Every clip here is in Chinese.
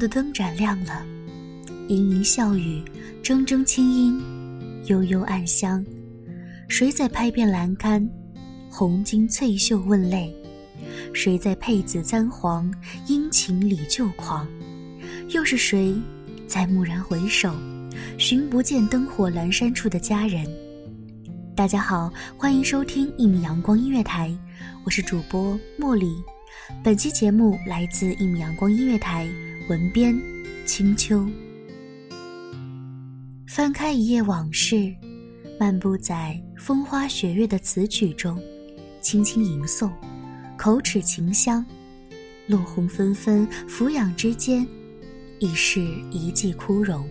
的灯盏亮了，盈盈笑语，铮铮清音，悠悠暗香。谁在拍遍栏杆？红巾翠袖问泪。谁在佩紫簪黄？殷勤里旧狂。又是谁，在蓦然回首，寻不见灯火阑珊处的佳人？大家好，欢迎收听一米阳光音乐台，我是主播茉莉。本期节目来自一米阳光音乐台，文编清秋。翻开一页往事，漫步在风花雪月的词曲中，轻轻吟诵，口齿清香。落红纷纷，俯仰之间，已是一季枯荣。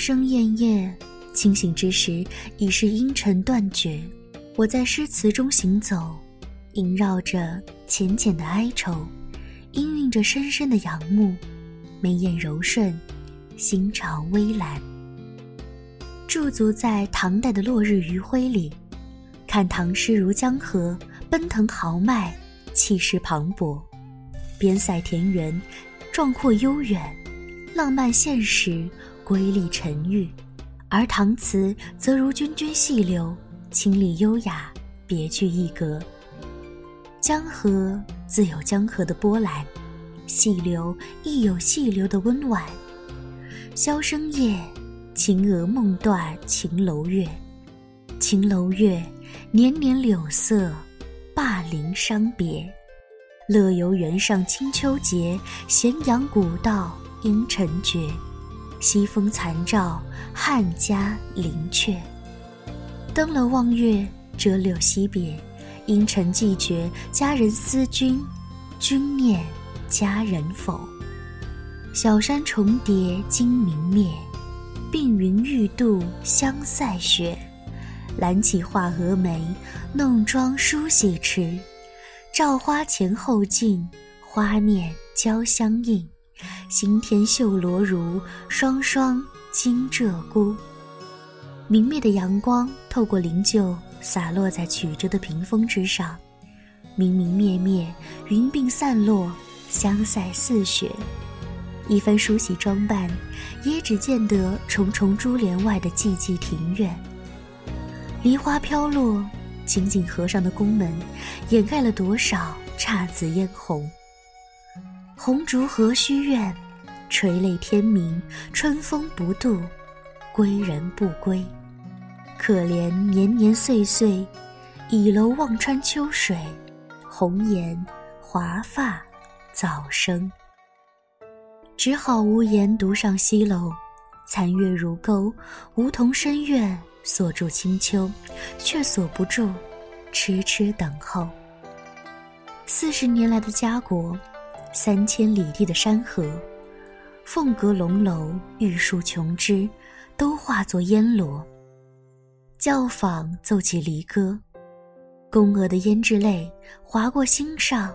声咽咽，清醒之时已是阴沉断绝。我在诗词中行走，萦绕着浅浅的哀愁，氤氲着深深的仰慕。眉眼柔顺，心潮微澜。驻足在唐代的落日余晖里，看唐诗如江河，奔腾豪迈，气势磅礴，边塞田园，壮阔悠远，浪漫现实。瑰丽沉郁，而唐词则如涓涓细流，清丽优雅，别具一格。江河自有江河的波澜，细流亦有细流的温婉。箫声夜，秦娥梦断秦楼月。秦楼月，年年柳色，灞陵伤别。乐游原上清秋节，咸阳古道应尘绝。西风残照，汉家陵阙。登楼望月，折柳惜别。阴沉寂绝，佳人思君，君念佳人否？小山重叠今明灭，鬓云欲度香塞雪。揽起画蛾眉，弄妆梳洗迟。照花前后镜，花面交相映。新添绣罗襦，双双惊鹧鸪。明媚的阳光透过灵柩，洒落在曲折的屏风之上。明明灭灭，云鬓散落，香腮似雪。一番梳洗装扮，也只见得重重珠帘外的寂寂庭院。梨花飘落，紧紧合上的宫门，掩盖了多少姹紫嫣红。红烛何须怨，垂泪天明。春风不度，归人不归。可怜年年岁岁，倚楼望穿秋水。红颜华发早生。只好无言独上西楼。残月如钩，梧桐深院锁住清秋，却锁不住痴痴等候。四十年来的家国。三千里地的山河，凤阁龙楼、玉树琼枝，都化作烟罗。教坊奏起离歌，宫娥的胭脂泪划过心上，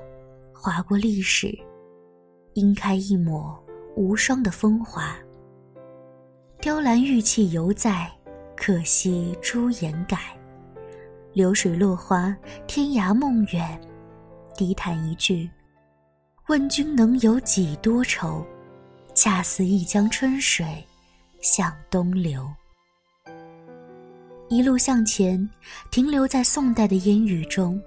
划过历史，应开一抹无双的风华。雕栏玉砌犹在，可惜朱颜改。流水落花，天涯梦远，低叹一句。问君能有几多愁？恰似一江春水向东流。一路向前，停留在宋代的烟雨中。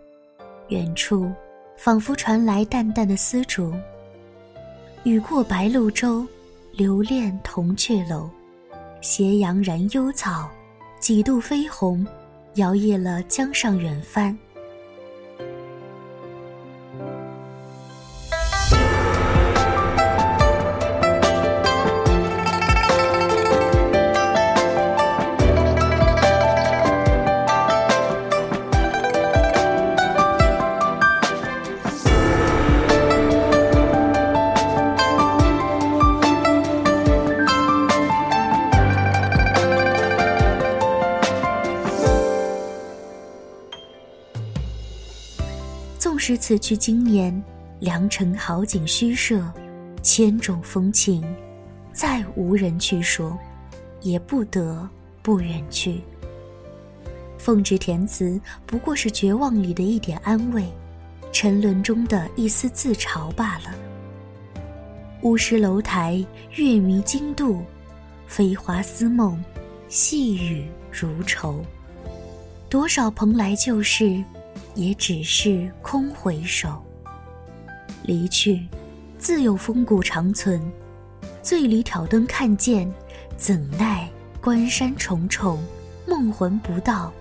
远处，仿佛传来淡淡的丝竹。雨过白鹭洲，留恋铜雀楼。斜阳染幽草，几度飞鸿，摇曳了江上远帆。纵使此去经年，良辰好景虚设，千种风情，再无人去说，也不得不远去。奉旨填词，不过是绝望里的一点安慰，沉沦中的一丝自嘲罢了。乌石楼台，月迷津渡，飞花似梦，细雨如愁。多少蓬莱旧事。也只是空回首。离去，自有风骨长存。醉里挑灯看剑，怎奈关山重重，梦魂不到。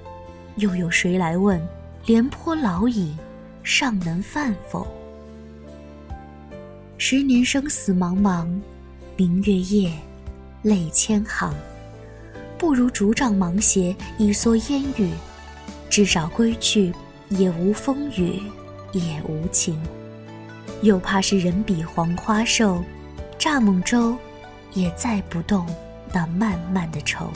又有谁来问？廉颇老矣，尚能饭否？十年生死茫茫，明月夜，泪千行。不如竹杖芒鞋，一蓑烟雨。至少归去。也无风雨，也无晴，又怕是人比黄花瘦，蚱蜢舟也载不动那漫漫的愁。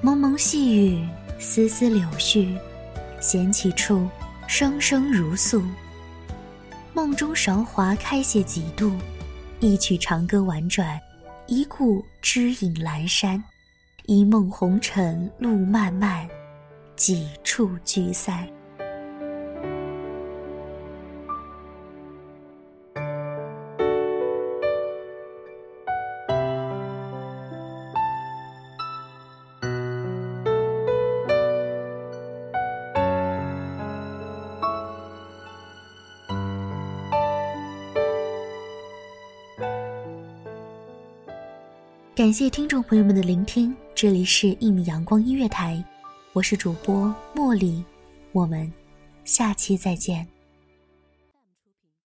蒙蒙细雨，丝丝柳絮，闲起处，声声如诉。梦中韶华开谢几度，一曲长歌婉转，一顾知影阑珊。一梦红尘路漫漫，几处聚散。感谢听众朋友们的聆听，这里是一米阳光音乐台，我是主播茉莉，我们下期再见。